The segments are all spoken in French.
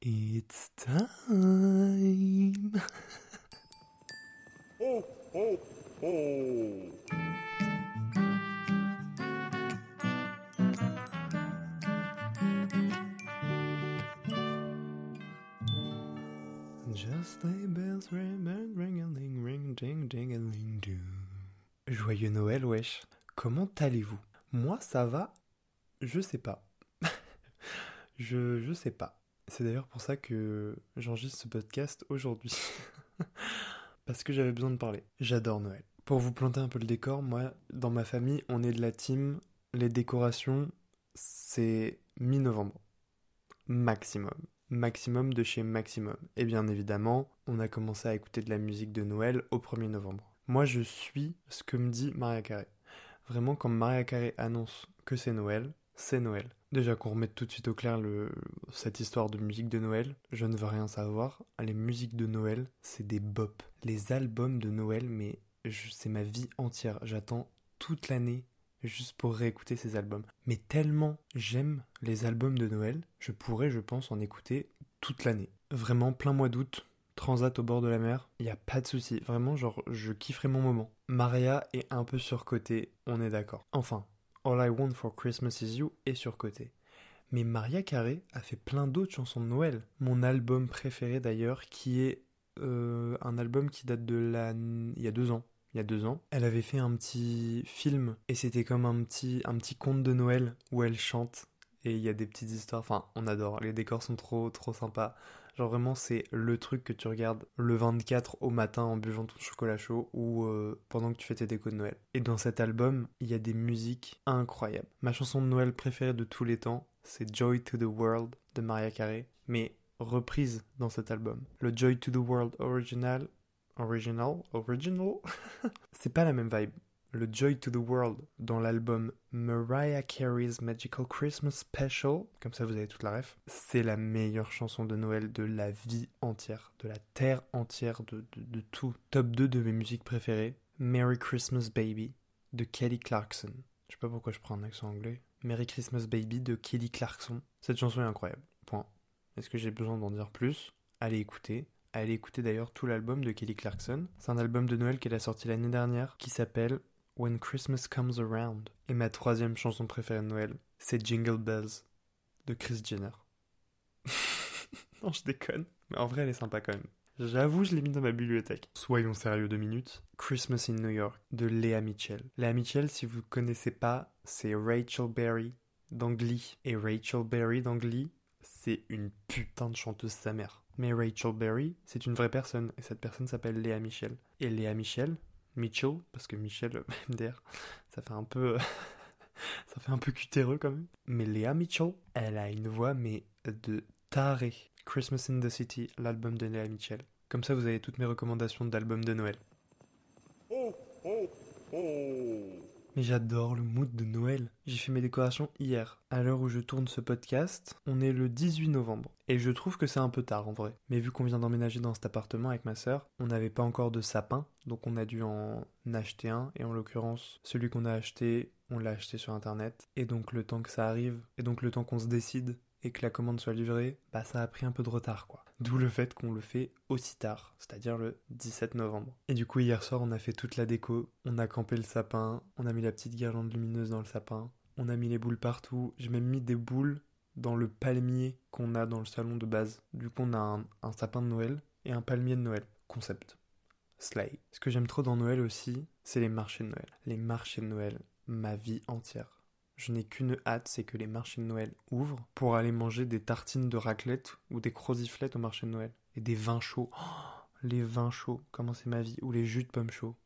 It's time. Just les bells ring, ring, ring, a ling, ring, ding, ding, do. Joyeux Noël, wesh. Comment allez-vous? Moi, ça va? Je sais pas. je, je sais pas. C'est d'ailleurs pour ça que j'enregistre ce podcast aujourd'hui. Parce que j'avais besoin de parler. J'adore Noël. Pour vous planter un peu le décor, moi, dans ma famille, on est de la team. Les décorations, c'est mi-novembre. Maximum. Maximum de chez Maximum. Et bien évidemment, on a commencé à écouter de la musique de Noël au 1er novembre. Moi, je suis ce que me dit Maria Carré. Vraiment, quand Maria Carré annonce que c'est Noël, c'est Noël. Déjà qu'on remette tout de suite au clair cette histoire de musique de Noël, je ne veux rien savoir. Les musiques de Noël, c'est des bops. Les albums de Noël, mais c'est ma vie entière. J'attends toute l'année juste pour réécouter ces albums. Mais tellement j'aime les albums de Noël, je pourrais, je pense, en écouter toute l'année. Vraiment, plein mois d'août, transat au bord de la mer, il n'y a pas de souci. Vraiment, genre, je kifferai mon moment. Maria est un peu surcotée, on est d'accord. Enfin, All I Want for Christmas Is You est surcoté. Mais Maria Carré a fait plein d'autres chansons de Noël. Mon album préféré d'ailleurs, qui est euh, un album qui date de la... il y a deux ans. Il y a deux ans, elle avait fait un petit film et c'était comme un petit, un petit conte de Noël où elle chante et il y a des petites histoires. Enfin, on adore. Les décors sont trop, trop sympas. Genre vraiment, c'est le truc que tu regardes le 24 au matin en buvant ton chocolat chaud ou euh, pendant que tu fais tes décos de Noël. Et dans cet album, il y a des musiques incroyables. Ma chanson de Noël préférée de tous les temps, c'est Joy to the World de Maria Carey, mais reprise dans cet album. Le Joy to the World original, original, original, c'est pas la même vibe. Le Joy to the World dans l'album Mariah Carey's Magical Christmas Special, comme ça vous avez toute la ref, c'est la meilleure chanson de Noël de la vie entière, de la terre entière, de, tout. Top 2 de mes musiques préférées, Merry Christmas Baby de Kelly Clarkson. Je sais pas pourquoi je prends un accent anglais. Merry Christmas Baby de Kelly Clarkson. Cette chanson est incroyable. Point. Est-ce que j'ai besoin d'en dire plus? Allez écouter. Allez écouter d'ailleurs tout l'album de Kelly Clarkson. C'est un album de Noël qu'elle a sorti l'année dernière qui s'appelle When Christmas Comes Around. Et ma troisième chanson préférée de Noël, c'est Jingle Bells de Chris Jenner. non, je déconne. Mais en vrai, elle est sympa quand même. J'avoue, je l'ai mis dans ma bibliothèque. Soyons sérieux deux minutes. Christmas in New York de Léa Mitchell. Léa Mitchell, si vous ne connaissez pas, c'est Rachel Berry dans Glee. Et Rachel Berry dans Glee, c'est une putain de chanteuse sa mère. Mais Rachel Berry, c'est une vraie personne. Et cette personne s'appelle Léa Michel. Et Léa Michel, Mitchell, parce que Michel, MDR, ça fait un peu. ça fait un peu cutéreux quand même. Mais Léa Mitchell, elle a une voix, mais de taré. Christmas in the City, l'album de Léa Mitchell. Comme ça, vous avez toutes mes recommandations d'albums de Noël. J'adore le mood de Noël. J'ai fait mes décorations hier. À l'heure où je tourne ce podcast, on est le 18 novembre. Et je trouve que c'est un peu tard en vrai. Mais vu qu'on vient d'emménager dans cet appartement avec ma sœur, on n'avait pas encore de sapin. Donc on a dû en acheter un. Et en l'occurrence, celui qu'on a acheté, on l'a acheté sur internet. Et donc le temps que ça arrive, et donc le temps qu'on se décide et que la commande soit livrée, bah ça a pris un peu de retard quoi. D'où le fait qu'on le fait aussi tard, c'est-à-dire le 17 novembre. Et du coup hier soir on a fait toute la déco, on a campé le sapin, on a mis la petite guirlande lumineuse dans le sapin, on a mis les boules partout, j'ai même mis des boules dans le palmier qu'on a dans le salon de base. Du coup on a un, un sapin de Noël et un palmier de Noël. Concept. Slay. Ce que j'aime trop dans Noël aussi, c'est les marchés de Noël. Les marchés de Noël, ma vie entière. Je n'ai qu'une hâte, c'est que les marchés de Noël ouvrent pour aller manger des tartines de raclette ou des croziflettes au marché de Noël. Et des vins chauds. Oh, les vins chauds, comment c'est ma vie. Ou les jus de pommes chauds.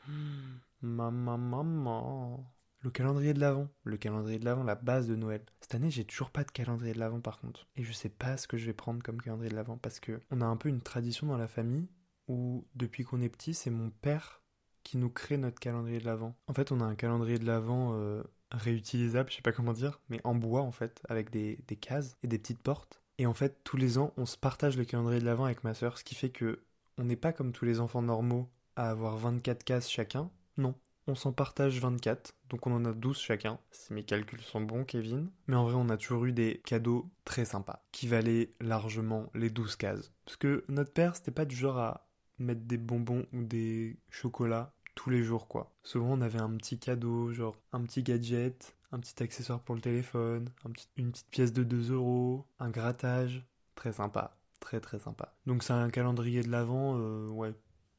Maman, maman. Le calendrier de l'Avent. Le calendrier de l'Avent, la base de Noël. Cette année, j'ai toujours pas de calendrier de l'Avent par contre. Et je sais pas ce que je vais prendre comme calendrier de l'Avent parce que on a un peu une tradition dans la famille où depuis qu'on est petit, c'est mon père qui nous crée notre calendrier de l'Avent. En fait, on a un calendrier de l'Avent euh, réutilisable, je sais pas comment dire, mais en bois en fait, avec des, des cases et des petites portes. Et en fait, tous les ans, on se partage le calendrier de l'Avent avec ma sœur, ce qui fait que on n'est pas comme tous les enfants normaux à avoir 24 cases chacun. Non, on s'en partage 24, donc on en a 12 chacun, si mes calculs sont bons, Kevin. Mais en vrai, on a toujours eu des cadeaux très sympas, qui valaient largement les 12 cases. Parce que notre père, c'était pas du genre à mettre des bonbons ou des chocolats tous les jours, quoi. Souvent, on avait un petit cadeau, genre un petit gadget, un petit accessoire pour le téléphone, une petite pièce de 2 euros, un grattage. Très sympa, très très sympa. Donc c'est un calendrier de l'avant, euh, ouais,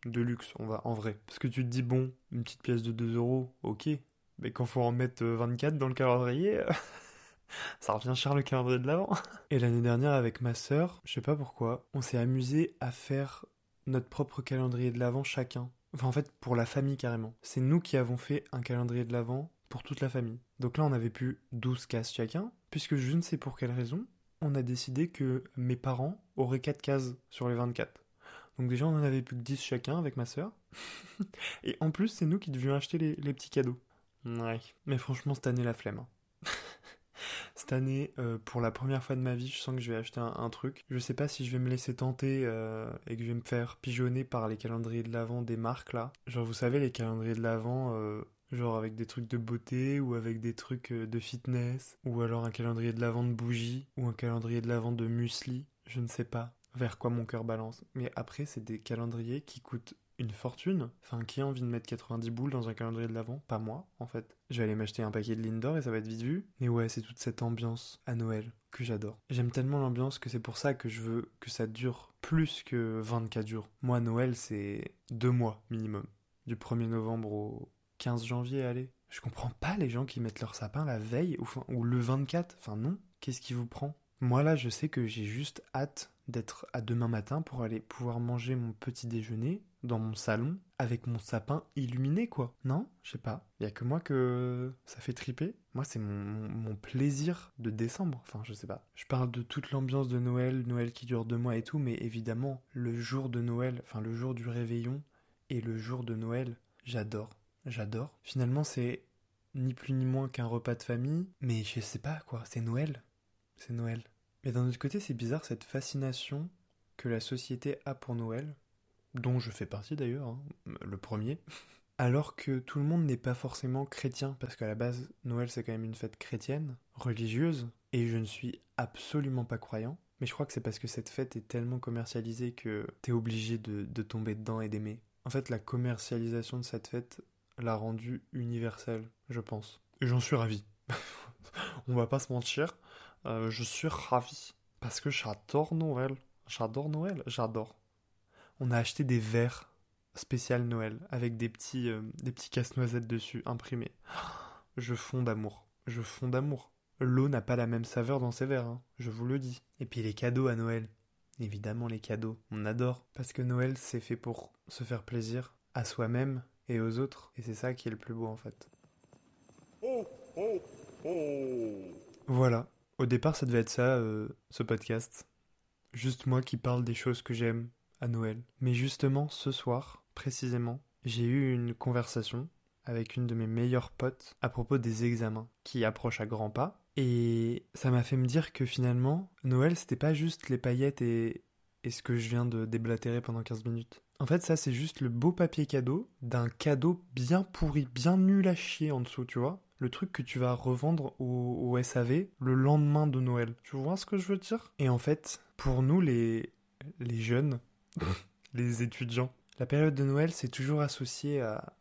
de luxe, on va en vrai. Parce que tu te dis, bon, une petite pièce de 2 euros, ok. Mais quand faut en mettre 24 dans le calendrier, ça revient cher le calendrier de l'avant. Et l'année dernière, avec ma sœur, je sais pas pourquoi, on s'est amusé à faire notre propre calendrier de l'avant chacun. Enfin, en fait, pour la famille carrément. C'est nous qui avons fait un calendrier de l'avant pour toute la famille. Donc là, on avait plus 12 cases chacun, puisque je ne sais pour quelle raison, on a décidé que mes parents auraient 4 cases sur les 24. Donc déjà, on en avait plus que 10 chacun avec ma sœur. Et en plus, c'est nous qui devions acheter les, petits cadeaux. Ouais. Mais franchement, cette année, la flemme. Hein. Cette année, euh, pour la première fois de ma vie, je sens que je vais acheter un, truc. Je sais pas si je vais me laisser tenter euh, et que je vais me faire pigeonner par les calendriers de l'Avent des marques là. Genre, vous savez, les calendriers de l'Avent, euh, genre avec des trucs de beauté ou avec des trucs de fitness, ou alors un calendrier de l'Avent de bougies, ou un calendrier de l'Avent de muesli. Je ne sais pas vers quoi mon cœur balance. Mais après, c'est des calendriers qui coûtent une fortune. Enfin, qui a envie de mettre 90 boules dans un calendrier de l'avant Pas moi, en fait. Je vais aller m'acheter un paquet de Lindor et ça va être vite vu. Mais ouais, c'est toute cette ambiance à Noël que j'adore. J'aime tellement l'ambiance que c'est pour ça que je veux que ça dure plus que 24 jours. Moi, Noël, c'est deux mois minimum. Du 1er novembre au 15 janvier, allez. Je comprends pas les gens qui mettent leur sapin la veille ou, ou le 24. Enfin non, qu'est-ce qui vous prend? Moi là, je sais que j'ai juste hâte d'être à demain matin pour aller pouvoir manger mon petit déjeuner dans mon salon avec mon sapin illuminé quoi. Non? Je sais pas. Il y a que moi que ça fait triper. Moi c'est mon, plaisir de décembre. Enfin je sais pas. Je parle de toute l'ambiance de Noël, Noël qui dure deux mois et tout, mais évidemment le jour de Noël, enfin le jour du réveillon et le jour de Noël, j'adore. J'adore. Finalement c'est ni plus ni moins qu'un repas de famille, mais je sais pas quoi, c'est Noël. C'est Noël. Mais d'un autre côté, c'est bizarre cette fascination que la société a pour Noël, dont je fais partie d'ailleurs, hein, le premier, alors que tout le monde n'est pas forcément chrétien, parce qu'à la base, Noël c'est quand même une fête chrétienne, religieuse, et je ne suis absolument pas croyant. Mais je crois que c'est parce que cette fête est tellement commercialisée que t'es obligé de, tomber dedans et d'aimer. En fait, la commercialisation de cette fête l'a rendue universelle, je pense. Et j'en suis ravi. On va pas se mentir, euh, je suis ravi. Parce que j'adore Noël. J'adore Noël, j'adore. On a acheté des verres spécial Noël avec des petits, euh, des petits casse-noisettes dessus imprimés. Je fonds d'amour. Je fonds d'amour. L'eau n'a pas la même saveur dans ces verres, hein, je vous le dis. Et puis les cadeaux à Noël. Évidemment les cadeaux, on adore. Parce que Noël c'est fait pour se faire plaisir à soi-même et aux autres. Et c'est ça qui est le plus beau en fait. Voilà, au départ, ça devait être ça, euh, ce podcast. Juste moi qui parle des choses que j'aime Noël. Mais justement, ce soir, précisément, j'ai eu une conversation avec une de mes meilleures potes à propos des examens qui approchent à grands pas. Et ça m'a fait me dire que finalement, Noël, c'était pas juste les paillettes et, et ce que je viens de déblatérer pendant 15 minutes. En fait, ça, c'est juste le beau papier cadeau d'un cadeau bien pourri, bien nul à chier en dessous, tu vois le truc que tu vas revendre au, SAV le lendemain de Noël. Tu vois ce que je veux dire? Et en fait, pour nous les jeunes, les étudiants, la période de Noël c'est toujours associé à,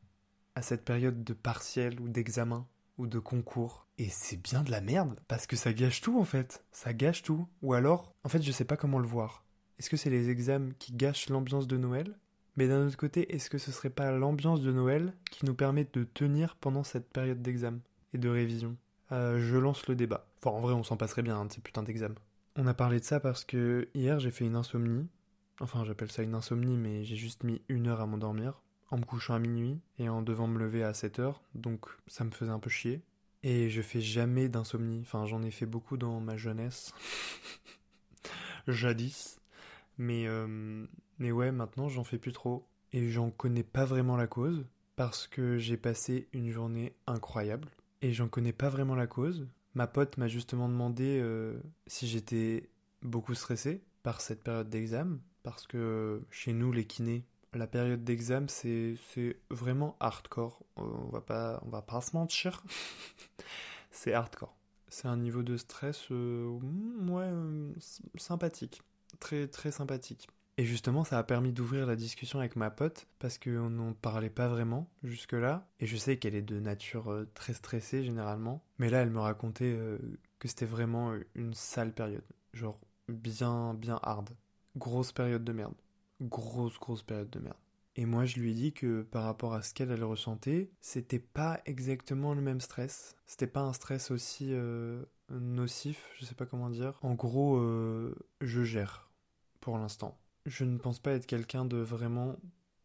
à cette période de partiel ou d'examen ou de concours. Et c'est bien de la merde, parce que ça gâche tout en fait. Ça gâche tout. Ou alors, en fait, je sais pas comment le voir. Est-ce que c'est les examens qui gâchent l'ambiance de Noël? Mais d'un autre côté, est-ce que ce serait pas l'ambiance de Noël qui nous permet de tenir pendant cette période d'examen et de révision? Euh, Je lance le débat. Enfin, en vrai, on s'en passerait bien, hein, de ces putains d'examens. On a parlé de ça parce que hier, j'ai fait une insomnie. Enfin, j'appelle ça une insomnie, mais j'ai juste mis une heure à m'endormir. en me couchant à minuit et en devant me lever à 7 heures, donc ça me faisait un peu chier. Et je fais jamais d'insomnie, enfin j'en ai fait beaucoup dans ma jeunesse, jadis, mais, euh, mais ouais, maintenant j'en fais plus trop. Et j'en connais pas vraiment la cause, parce que j'ai passé une journée incroyable. Et j'en connais pas vraiment la cause. Ma pote m'a justement demandé euh, si j'étais beaucoup stressé par cette période d'examen, parce que chez nous, les kinés, la période d'examen, c'est, vraiment hardcore. Euh, on va pas, on va pas se mentir. c'est hardcore. C'est un niveau de stress, euh, ouais, euh, sympathique. Très, très sympathique. Et justement, ça a permis d'ouvrir la discussion avec ma pote, parce qu'on n'en parlait pas vraiment jusque-là. Et je sais qu'elle est de nature très stressée généralement. Mais là, elle me racontait que c'était vraiment une sale période. Genre, bien, bien hard. Grosse période de merde grosse, grosse période de merde. Et moi, je lui ai dit que par rapport à ce qu'elle, elle ressentait, c'était pas exactement le même stress. C'était pas un stress aussi euh, nocif, je sais pas comment dire. En gros, euh, je gère pour l'instant. Je ne pense pas être quelqu'un de vraiment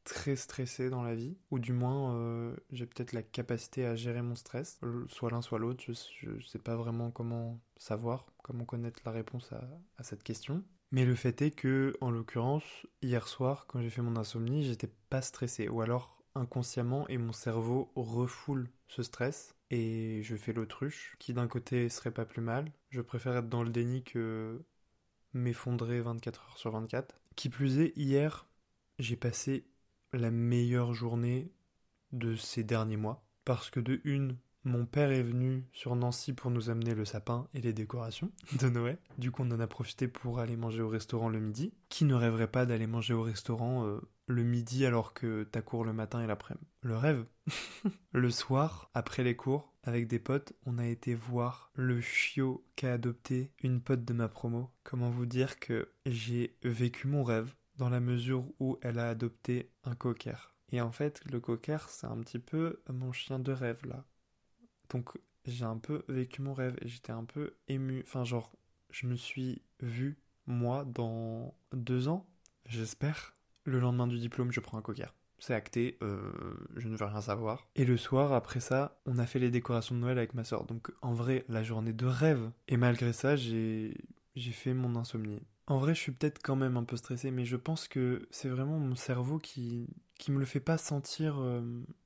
très stressé dans la vie, ou du moins euh, j'ai peut-être la capacité à gérer mon stress, soit l'un soit l'autre, je, ne sais pas vraiment comment savoir, comment connaître la réponse à cette question. Mais le fait est que, en l'occurrence, hier soir, quand j'ai fait mon insomnie, j'étais pas stressé. Ou alors, inconsciemment, et mon cerveau refoule ce stress. Et je fais l'autruche, qui d'un côté serait pas plus mal. Je préfère être dans le déni que m'effondrer 24 heures sur 24. Qui plus est, hier, j'ai passé la meilleure journée de ces derniers mois. Parce que de une, mon père est venu sur Nancy pour nous amener le sapin et les décorations de Noël. Du coup, on en a profité pour aller manger au restaurant le midi. Qui ne rêverait pas d'aller manger au restaurant euh, le midi alors que t'as cours le matin et l'après-midi? Le rêve Le soir, après les cours, avec des potes, on a été voir le chiot qu'a adopté une pote de ma promo. Comment vous dire que j'ai vécu mon rêve dans la mesure où elle a adopté un cocker. Et en fait, le cocker, c'est un petit peu mon chien de rêve là. Donc j'ai un peu vécu mon rêve et j'étais un peu ému. Enfin genre, je me suis vu, moi, dans deux ans, j'espère. Le lendemain du diplôme, je prends un cocker. C'est acté, euh, je ne veux rien savoir. Et le soir, après ça, on a fait les décorations de Noël avec ma soeur. Donc en vrai, la journée de rêve. Et malgré ça, j'ai j'ai fait mon insomnie. En vrai, je suis peut-être quand même un peu stressé, mais je pense que c'est vraiment mon cerveau qui, qui me le fait pas sentir euh,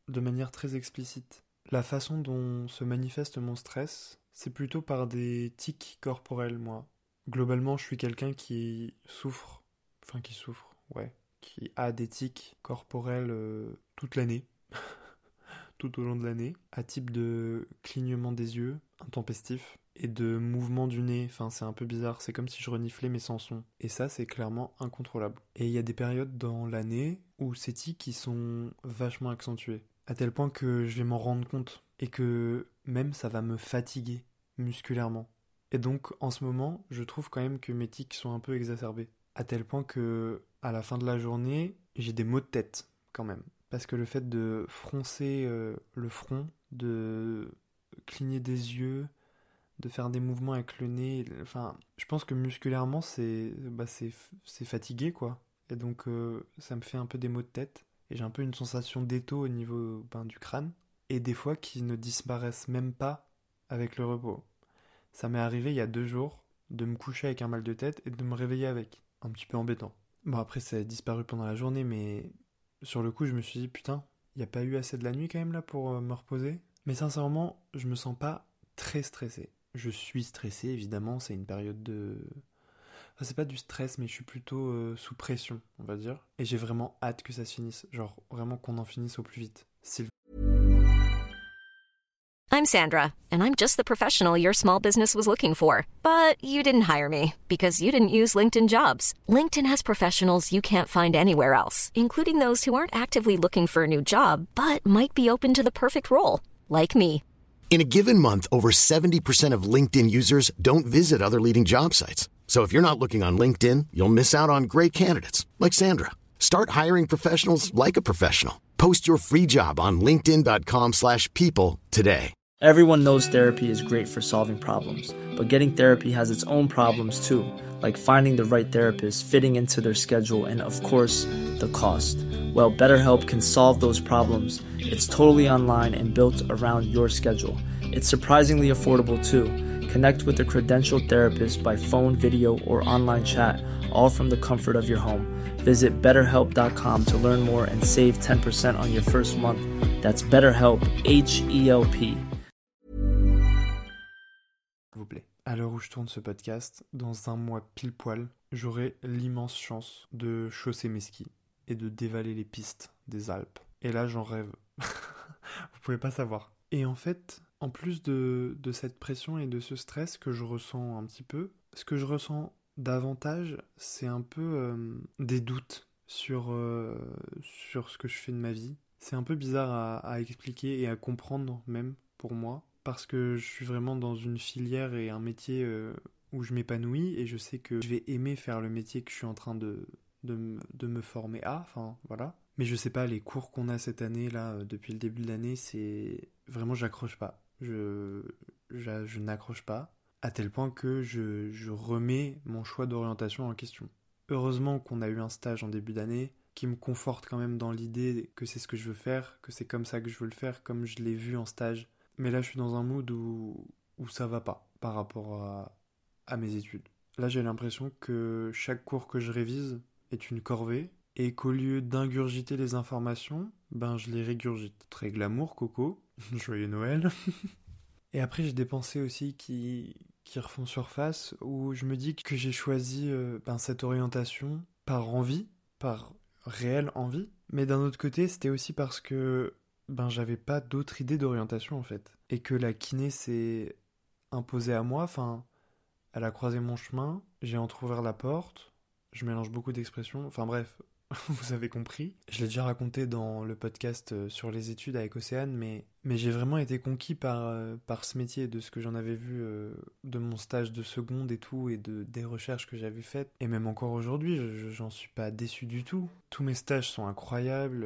de manière très explicite. La façon dont se manifeste mon stress, c'est plutôt par des tics corporels, moi. Globalement, je suis quelqu'un qui souffre, enfin qui souffre, ouais, qui a des tics corporels euh, toute l'année, tout au long de l'année, à type de clignement des yeux, intempestif, et de mouvement du nez, enfin c'est un peu bizarre, c'est comme si je reniflais mais sans son. Et ça c'est clairement incontrôlable. Et il y a des périodes dans l'année où ces tics sont vachement accentués à tel point que je vais m'en rendre compte et que même ça va me fatiguer musculairement. Et donc en ce moment, je trouve quand même que mes tics sont un peu exacerbés, à tel point que à la fin de la journée, j'ai des maux de tête quand même, parce que le fait de froncer euh, le front, de cligner des yeux, de faire des mouvements avec le nez, enfin, je pense que musculairement c'est bah, c'est fatigué quoi. Et donc euh, ça me fait un peu des maux de tête et j'ai un peu une sensation d'étau au niveau ben, du crâne, et des fois qui ne disparaissent même pas avec le repos. Ça m'est arrivé il y a deux jours de me coucher avec un mal de tête et de me réveiller avec. Un petit peu embêtant. Bon après ça a disparu pendant la journée, mais sur le coup je me suis dit putain, il a pas eu assez de la nuit quand même là pour euh, me reposer. Mais sincèrement, je me sens pas très stressé. Je suis stressé évidemment, c'est une période de c'est pas du stress, mais je suis plutôt euh, sous pression, on va dire. Et j'ai vraiment hâte que ça se finisse. Genre, vraiment qu'on en finisse au plus vite. I'm Sandra, and I'm just the professional your small business was looking for. But you didn't hire me because you didn't use LinkedIn jobs. LinkedIn has professionals you can't find anywhere else, including those who aren't actively looking for a new job, but might be open to the perfect role, like me. In a given month, over 70% of LinkedIn users don't visit other leading job sites. So if you're not looking on LinkedIn, you'll miss out on great candidates like Sandra. Start hiring professionals like a professional. Post your free job on linkedin.com/people today. Everyone knows therapy is great for solving problems, but getting therapy has its own problems too, like finding the right therapist, fitting into their schedule, and of course, the cost. Well, BetterHelp can solve those problems. It's totally online and built around your schedule. It's surprisingly affordable too. Connect with a credentialed therapist by phone, video, or online chat, all from the comfort of your home. Visit betterhelp.com to learn more and save 10% on your first month. That's BetterHelp, H E L P. Vous plaît. À l'heure où je tourne ce podcast, dans un mois pile poil, j'aurai l'immense chance de chausser mes skis et de dévaler les pistes des Alpes. Et là, j'en rêve. Vous pouvez pas savoir. Et en fait, en plus de, cette pression et de ce stress que je ressens un petit peu, ce que je ressens davantage, c'est un peu euh, des doutes sur, euh, sur ce que je fais de ma vie. C'est un peu bizarre à, expliquer et à comprendre même pour moi, parce que je suis vraiment dans une filière et un métier euh, où je m'épanouis et je sais que je vais aimer faire le métier que je suis en train de, de, me- former à, enfin voilà. Mais je sais pas, les cours qu'on a cette année, là, depuis le début de l'année, c'est... Vraiment, j'accroche pas. Je, j'a- je n'accroche pas, à tel point que je, je remets mon choix d'orientation en question. Heureusement qu'on a eu un stage en début d'année qui me conforte quand même dans l'idée que c'est ce que je veux faire, que c'est comme ça que je veux le faire, comme je l'ai vu en stage. Mais là, je suis dans un mood où, où ça va pas par rapport à, à mes études. Là, j'ai l'impression que chaque cours que je révise est une corvée et qu'au lieu d'ingurgiter les informations, ben je les régurgite. Très glamour, Coco. Joyeux Noël. et après, j'ai des pensées aussi qui, qui refont surface où je me dis que j'ai choisi euh, ben, cette orientation par envie, par réelle envie. Mais d'un autre côté, c'était aussi parce que ben j'avais pas d'autre idée d'orientation en fait. Et que la kiné s'est imposée à moi, enfin, elle a croisé mon chemin, j'ai entrouvert la porte, je mélange beaucoup d'expressions, enfin bref, vous avez compris. Je l'ai déjà raconté dans le podcast euh, sur les études avec Océane, mais, mais j'ai vraiment été conquis par, euh, par ce métier, de ce que j'en avais vu euh, de mon stage de seconde et tout, et de, des recherches que j'avais faites. Et même encore aujourd'hui, je- je- j'en suis pas déçu du tout. Tous mes stages sont incroyables.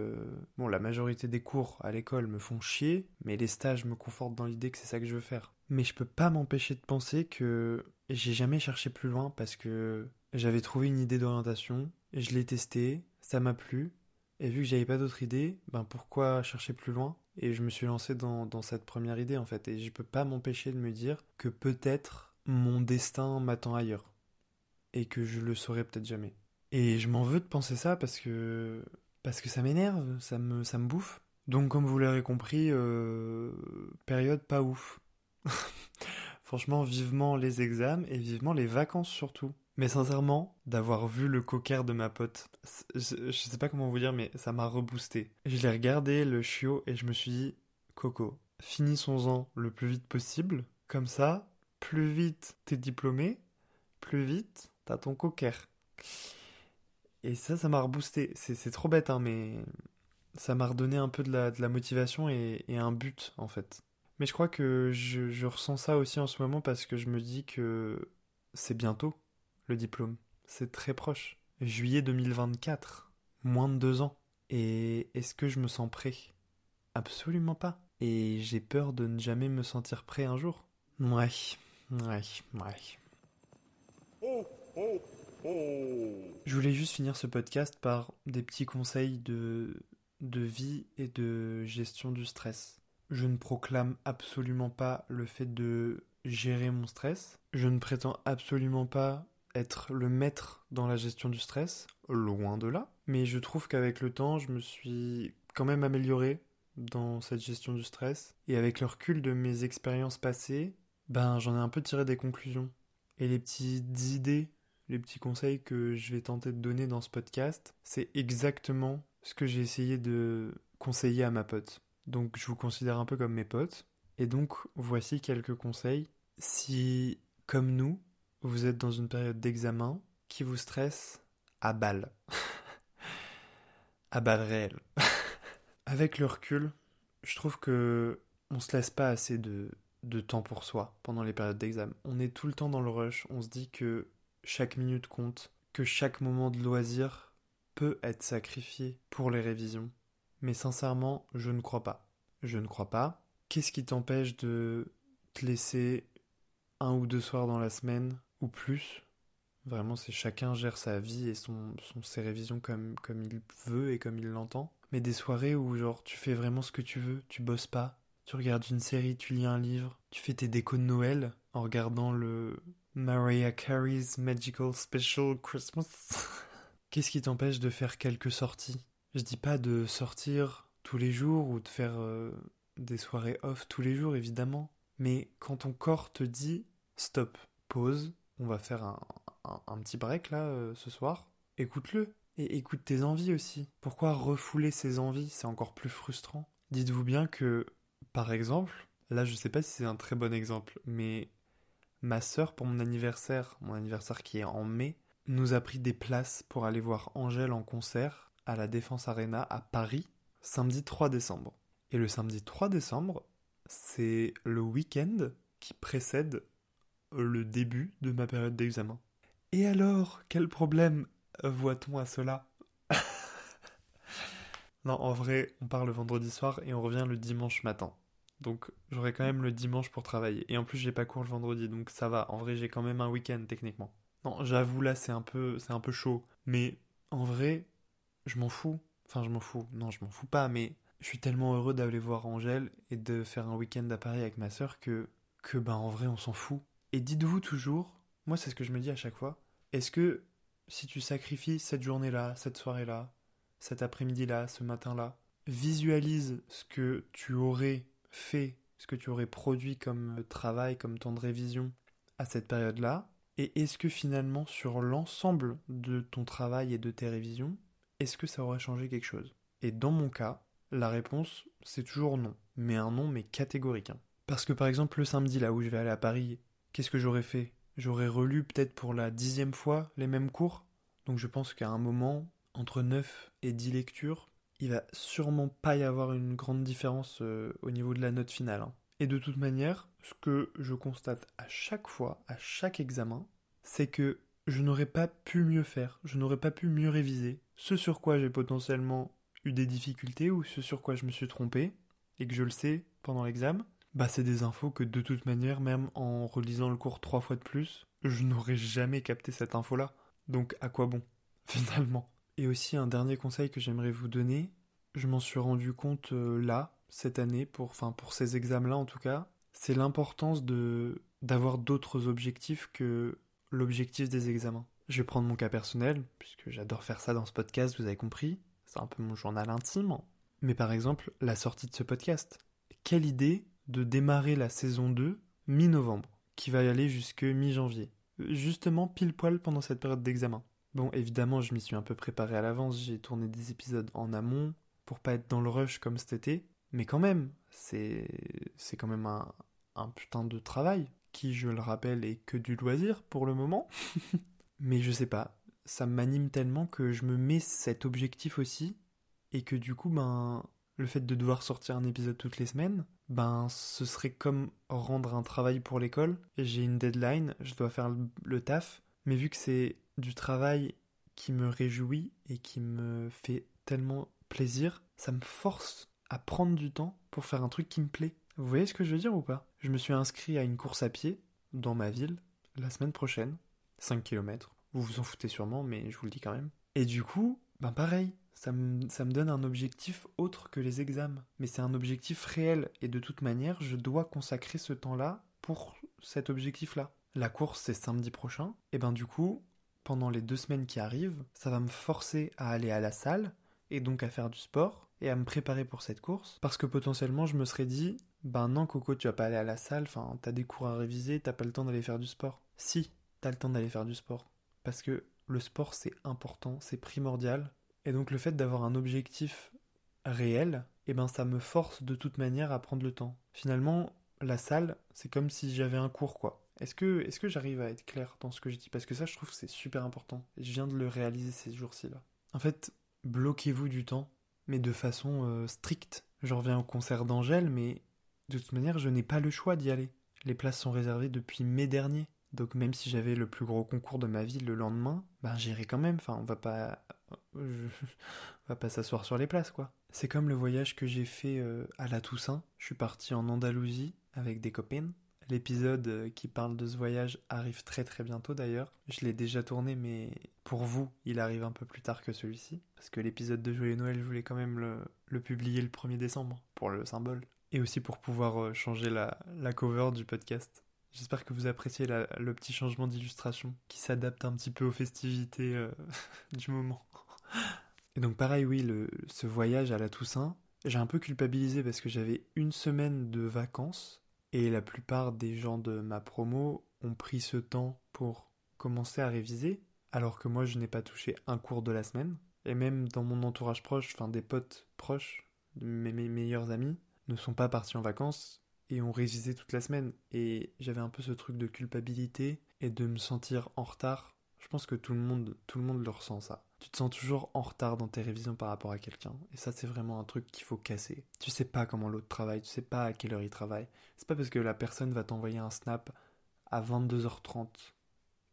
Bon, la majorité des cours à l'école me font chier, mais les stages me confortent dans l'idée que c'est ça que je veux faire. Mais je peux pas m'empêcher de penser que j'ai jamais cherché plus loin parce que j'avais trouvé une idée d'orientation, je l'ai testée, ça m'a plu, et vu que j'avais pas d'autre idée, ben pourquoi chercher plus loin? Et je me suis lancé dans, cette première idée en fait, et je peux pas m'empêcher de me dire que peut-être mon destin m'attend ailleurs, et que je le saurai peut-être jamais. Et je m'en veux de penser ça parce que parce que ça m'énerve, ça me ça me bouffe. Donc comme vous l'aurez compris, euh, période pas ouf. Franchement, vivement les examens et vivement les vacances surtout. Mais sincèrement, d'avoir vu le cocker de ma pote, je, je sais pas comment vous dire, mais ça m'a reboosté. Je l'ai regardé, le chiot, et je me suis dit, Coco, finissons-en le plus vite possible. Comme ça, plus vite t'es diplômé, plus vite t'as ton cocker. Et ça, ça m'a reboosté. C'est trop bête, hein, mais ça m'a redonné un peu de la, motivation et, un but, en fait. Mais je crois que je ressens ça aussi en ce moment parce que je me dis que c'est bientôt le diplôme. C'est très proche. Juillet 2024. Moins de deux ans. Et est-ce que je me sens prêt? Absolument pas. Et j'ai peur de ne jamais me sentir prêt un jour. Ouais, ouais, ouais. Je voulais juste finir ce podcast par des petits conseils de, de vie et de gestion du stress. Je ne proclame absolument pas le fait de gérer mon stress. Je ne prétends absolument pas être le maître dans la gestion du stress, loin de là. Mais je trouve qu'avec le temps, je me suis quand même amélioré dans cette gestion du stress. Et avec le recul de mes expériences passées, ben j'en ai un peu tiré des conclusions. Et les petites idées, les petits conseils que je vais tenter de donner dans ce podcast, c'est exactement ce que j'ai essayé de conseiller à ma pote. Donc je vous considère un peu comme mes potes. Et donc voici quelques conseils. Si, comme nous, vous êtes dans une période d'examen qui vous stresse à balle. à balle réelle. Avec le recul, je trouve que on se laisse pas assez de temps pour soi pendant les périodes d'examen. On est tout le temps dans le rush, on se dit que chaque minute compte, que chaque moment de loisir peut être sacrifié pour les révisions. Mais sincèrement, je ne crois pas. Je ne crois pas. Qu'est-ce qui t'empêche de te laisser un ou deux soirs dans la semaine, ou plus, Vraiment, c'est chacun gère sa vie et son, ses révisions comme, comme il veut et comme il l'entend. Mais des soirées où, genre, tu fais vraiment ce que tu veux, tu bosses pas, tu regardes une série, tu lis un livre, tu fais tes décos de Noël en regardant le Mariah Carey's Magical Special Christmas. Qu'est-ce qui t'empêche de faire quelques sorties? Je dis pas de sortir tous les jours ou de faire euh, des soirées off tous les jours, évidemment. Mais quand ton corps te dit stop, pause, on va faire un, petit break là euh, ce soir, écoute-le. Et écoute tes envies aussi. Pourquoi refouler ses envies? C'est encore plus frustrant. Dites-vous bien que, par exemple, là je sais pas si c'est un très bon exemple, mais ma sœur pour mon anniversaire, mon anniversaire qui est en mai, nous a pris des places pour aller voir Angèle en concert à la Défense Arena à Paris, samedi 3 décembre. Et le samedi 3 décembre, c'est le week-end qui précède le début de ma période d'examen. Et alors, quel problème voit-on à cela? Non, en vrai, on part le vendredi soir et on revient le dimanche matin. Donc j'aurai quand même le dimanche pour travailler. Et en plus, j'ai pas cours le vendredi, donc ça va. En vrai, j'ai quand même un week-end techniquement. Non, j'avoue là, c'est un peu, c'est un peu chaud. Mais en vrai, je m'en fous. Enfin, je m'en fous. Non, je m'en fous pas. Mais je suis tellement heureux d'aller voir Angèle et de faire un week-end à Paris avec ma sœur que, que ben en vrai, on s'en fout. Et dites-vous toujours, moi c'est ce que je me dis à chaque fois, est-ce que si tu sacrifies cette journée-là, cette soirée-là, cet après-midi-là, ce matin-là, visualise ce que tu aurais fait, ce que tu aurais produit comme travail, comme temps de révision à cette période-là, et est-ce que finalement sur l'ensemble de ton travail et de tes révisions, est-ce que ça aurait changé quelque chose? Et dans mon cas, la réponse c'est toujours non, mais un non mais catégorique. Hein. Parce que par exemple le samedi là où je vais aller à Paris qu'est-ce que j'aurais fait? J'aurais relu peut-être pour la dixième fois les mêmes cours. Donc je pense qu'à un moment, entre 9 et 10 lectures, il va sûrement pas y avoir une grande différence euh, au niveau de la note finale. Hein. Et de toute manière, ce que je constate à chaque fois, à chaque examen, c'est que je n'aurais pas pu mieux faire, je n'aurais pas pu mieux réviser. Ce sur quoi j'ai potentiellement eu des difficultés ou ce sur quoi je me suis trompé, et que je le sais pendant l'examen, bah c'est des infos que de toute manière, même en relisant le cours trois fois de plus, je n'aurais jamais capté cette info-là. Donc à quoi bon, finalement? Et aussi un dernier conseil que j'aimerais vous donner, je m'en suis rendu compte euh, là, cette année, pour, enfin pour ces examens-là en tout cas, c'est l'importance de d'avoir d'autres objectifs que l'objectif des examens. Je vais prendre mon cas personnel, puisque j'adore faire ça dans ce podcast, vous avez compris, c'est un peu mon journal intime. Mais par exemple, la sortie de ce podcast. Quelle idée de démarrer la saison 2 mi-novembre, qui va y aller jusque mi-janvier. Justement pile poil pendant cette période d'examen. Bon, évidemment, je m'y suis un peu préparé à l'avance, j'ai tourné des épisodes en amont pour pas être dans le rush comme cet été, mais quand même, c'est c'est quand même un, un putain de travail qui, je le rappelle, est que du loisir pour le moment. mais je sais pas, ça m'anime tellement que je me mets cet objectif aussi et que du coup, ben, le fait de devoir sortir un épisode toutes les semaines, ben ce serait comme rendre un travail pour l'école. J'ai une deadline, je dois faire le taf, mais vu que c'est du travail qui me réjouit et qui me fait tellement plaisir, ça me force à prendre du temps pour faire un truc qui me plaît. Vous voyez ce que je veux dire ou pas? Je me suis inscrit à une course à pied dans ma ville la semaine prochaine, 5 km. Vous vous en foutez sûrement, mais je vous le dis quand même. Et du coup, ben pareil, ça me, donne un objectif autre que les examens. Mais c'est un objectif réel, et de toute manière, je dois consacrer ce temps-là pour cet objectif-là. La course, c'est samedi prochain, et ben du coup, pendant les deux semaines qui arrivent, ça va me forcer à aller à la salle, et donc à faire du sport, et à me préparer pour cette course, parce que potentiellement je me serais dit, ben non Coco, tu vas pas aller à la salle, enfin t'as des cours à réviser, t'as pas le temps d'aller faire du sport. Si, t'as le temps d'aller faire du sport. Parce que le sport c'est important, c'est primordial, et donc le fait d'avoir un objectif réel, eh ben ça me force de toute manière à prendre le temps. Finalement, la salle, c'est comme si j'avais un cours quoi. Est-ce que, est que j'arrive à être clair dans ce que je dis? Parce que ça, je trouve que c'est super important. Je viens de le réaliser ces jours-ci là. En fait, bloquez-vous du temps, mais de façon euh, stricte. Je reviens au concert d'Angèle, mais de toute manière, je n'ai pas le choix d'y aller. Les places sont réservées depuis mai dernier. Donc même si j'avais le plus gros concours de ma vie le lendemain, ben j'irai quand même. Enfin, on va pas on va pas s'asseoir sur les places, quoi. C'est comme le voyage que j'ai fait euh, à la Toussaint. Je suis parti en Andalousie avec des copines. L'épisode euh, qui parle de ce voyage arrive très très bientôt d'ailleurs. Je l'ai déjà tourné, mais pour vous, il arrive un peu plus tard que celui-ci. Parce que l'épisode de Joyeux Noël, je voulais quand même le, publier le 1er décembre, pour le symbole. Et aussi pour pouvoir euh, changer la, cover du podcast. J'espère que vous appréciez le petit changement d'illustration qui s'adapte un petit peu aux festivités du moment. Et donc pareil, oui, le, ce voyage à la Toussaint, j'ai un peu culpabilisé parce que j'avais une semaine de vacances et la plupart des gens de ma promo ont pris ce temps pour commencer à réviser, alors que moi je n'ai pas touché un cours de la semaine. Et même dans mon entourage proche, enfin des potes proches, mes, mes meilleurs amis, ne sont pas partis en vacances et ont révisé toute la semaine. Et j'avais un peu ce truc de culpabilité et de me sentir en retard. Je pense que tout le monde, tout le monde le ressent ça. Tu te sens toujours en retard dans tes révisions par rapport à quelqu'un. Et ça, c'est vraiment un truc qu'il faut casser. Tu sais pas comment l'autre travaille, tu sais pas à quelle heure il travaille. C'est pas parce que la personne va t'envoyer un snap à 22h30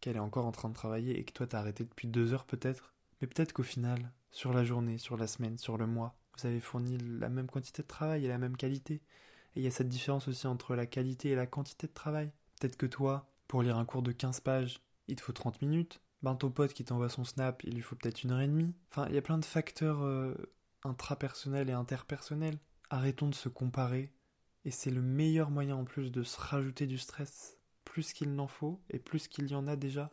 qu'elle est encore en train de travailler et que toi t'as arrêté depuis deux heures peut-être. Mais peut-être qu'au final, sur la journée, sur la semaine, sur le mois, vous avez fourni la même quantité de travail et la même qualité. Et il y a cette différence aussi entre la qualité et la quantité de travail. Peut-être que toi, pour lire un cours de 15 pages, il te faut 30 minutes. Ben ton pote qui t'envoie son snap, il lui faut peut-être une heure et demie. Enfin, il y a plein de facteurs euh, intrapersonnels et interpersonnels. Arrêtons de se comparer. Et c'est le meilleur moyen en plus de se rajouter du stress. Plus qu'il n'en faut et plus qu'il y en a déjà.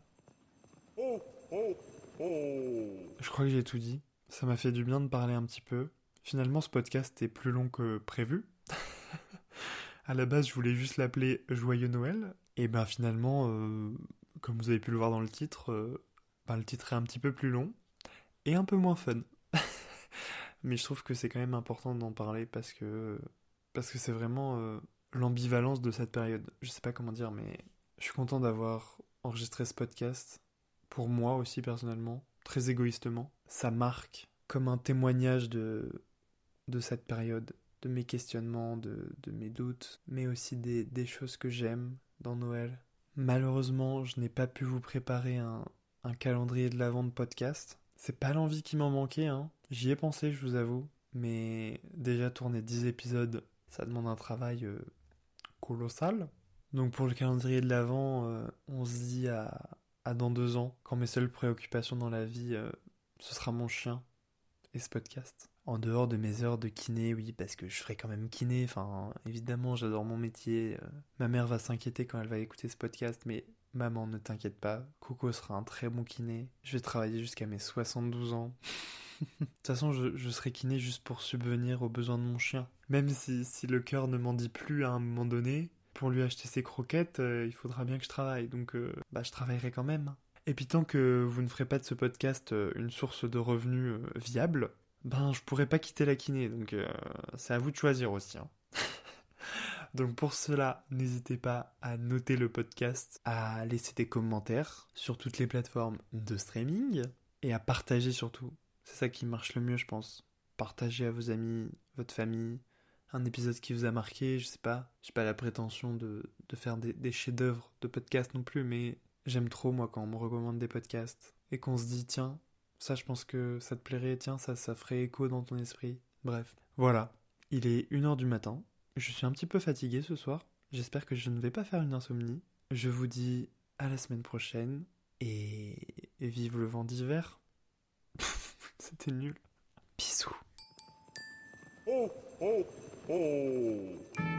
Je crois que j'ai tout dit. Ça m'a fait du bien de parler un petit peu. Finalement, ce podcast est plus long que prévu. à la base, je voulais juste l'appeler Joyeux Noël. Et ben finalement, euh, comme vous avez pu le voir dans le titre, euh, ben, le titre est un petit peu plus long et un peu moins fun. Mais je trouve que c'est quand même important d'en parler parce que parce que c'est vraiment euh, l'ambivalence de cette période. Je sais pas comment dire, mais je suis content d'avoir enregistré ce podcast pour moi aussi personnellement, très égoïstement. Ça marque comme un témoignage de de cette période de mes questionnements, de, mes doutes, mais aussi des, choses que j'aime dans Noël. Malheureusement, je n'ai pas pu vous préparer un, calendrier de l'avant de podcast. C'est pas l'envie qui m'en manquait, hein. J'y ai pensé, je vous avoue. Mais déjà tourner 10 épisodes, ça demande un travail euh, colossal. Donc pour le calendrier de l'avant, euh, on se dit à, dans deux ans, quand mes seules préoccupations dans la vie, euh, ce sera mon chien et ce podcast en dehors de mes heures de kiné, oui, parce que je ferai quand même kiné. Enfin, évidemment, j'adore mon métier. Euh, ma mère va s'inquiéter quand elle va écouter ce podcast, mais maman, ne t'inquiète pas. Coco sera un très bon kiné. Je vais travailler jusqu'à mes 72 ans. de toute façon, je, serai kiné juste pour subvenir aux besoins de mon chien. Même si, le cœur ne m'en dit plus à un moment donné, pour lui acheter ses croquettes, euh, il faudra bien que je travaille. Donc, euh, bah, je travaillerai quand même. Et puis tant que vous ne ferez pas de ce podcast une source de revenus viable, ben je pourrais pas quitter la kiné, donc euh, c'est à vous de choisir aussi. Hein. donc pour cela, n'hésitez pas à noter le podcast, à laisser des commentaires sur toutes les plateformes de streaming et à partager surtout. C'est ça qui marche le mieux, je pense. Partagez à vos amis, votre famille, un épisode qui vous a marqué, je sais pas. J'ai pas la prétention de, faire des, des chefs-d'œuvre de podcast non plus, mais j'aime trop moi quand on me recommande des podcasts et qu'on se dit tiens, ça, je pense que ça te plairait, tiens, ça, ça ferait écho dans ton esprit. Bref, voilà. Il est 1h du matin. Je suis un petit peu fatigué ce soir. J'espère que je ne vais pas faire une insomnie. Je vous dis à la semaine prochaine et, vive le vent d'hiver. C'était nul. Bisous. Oh, oh, oh.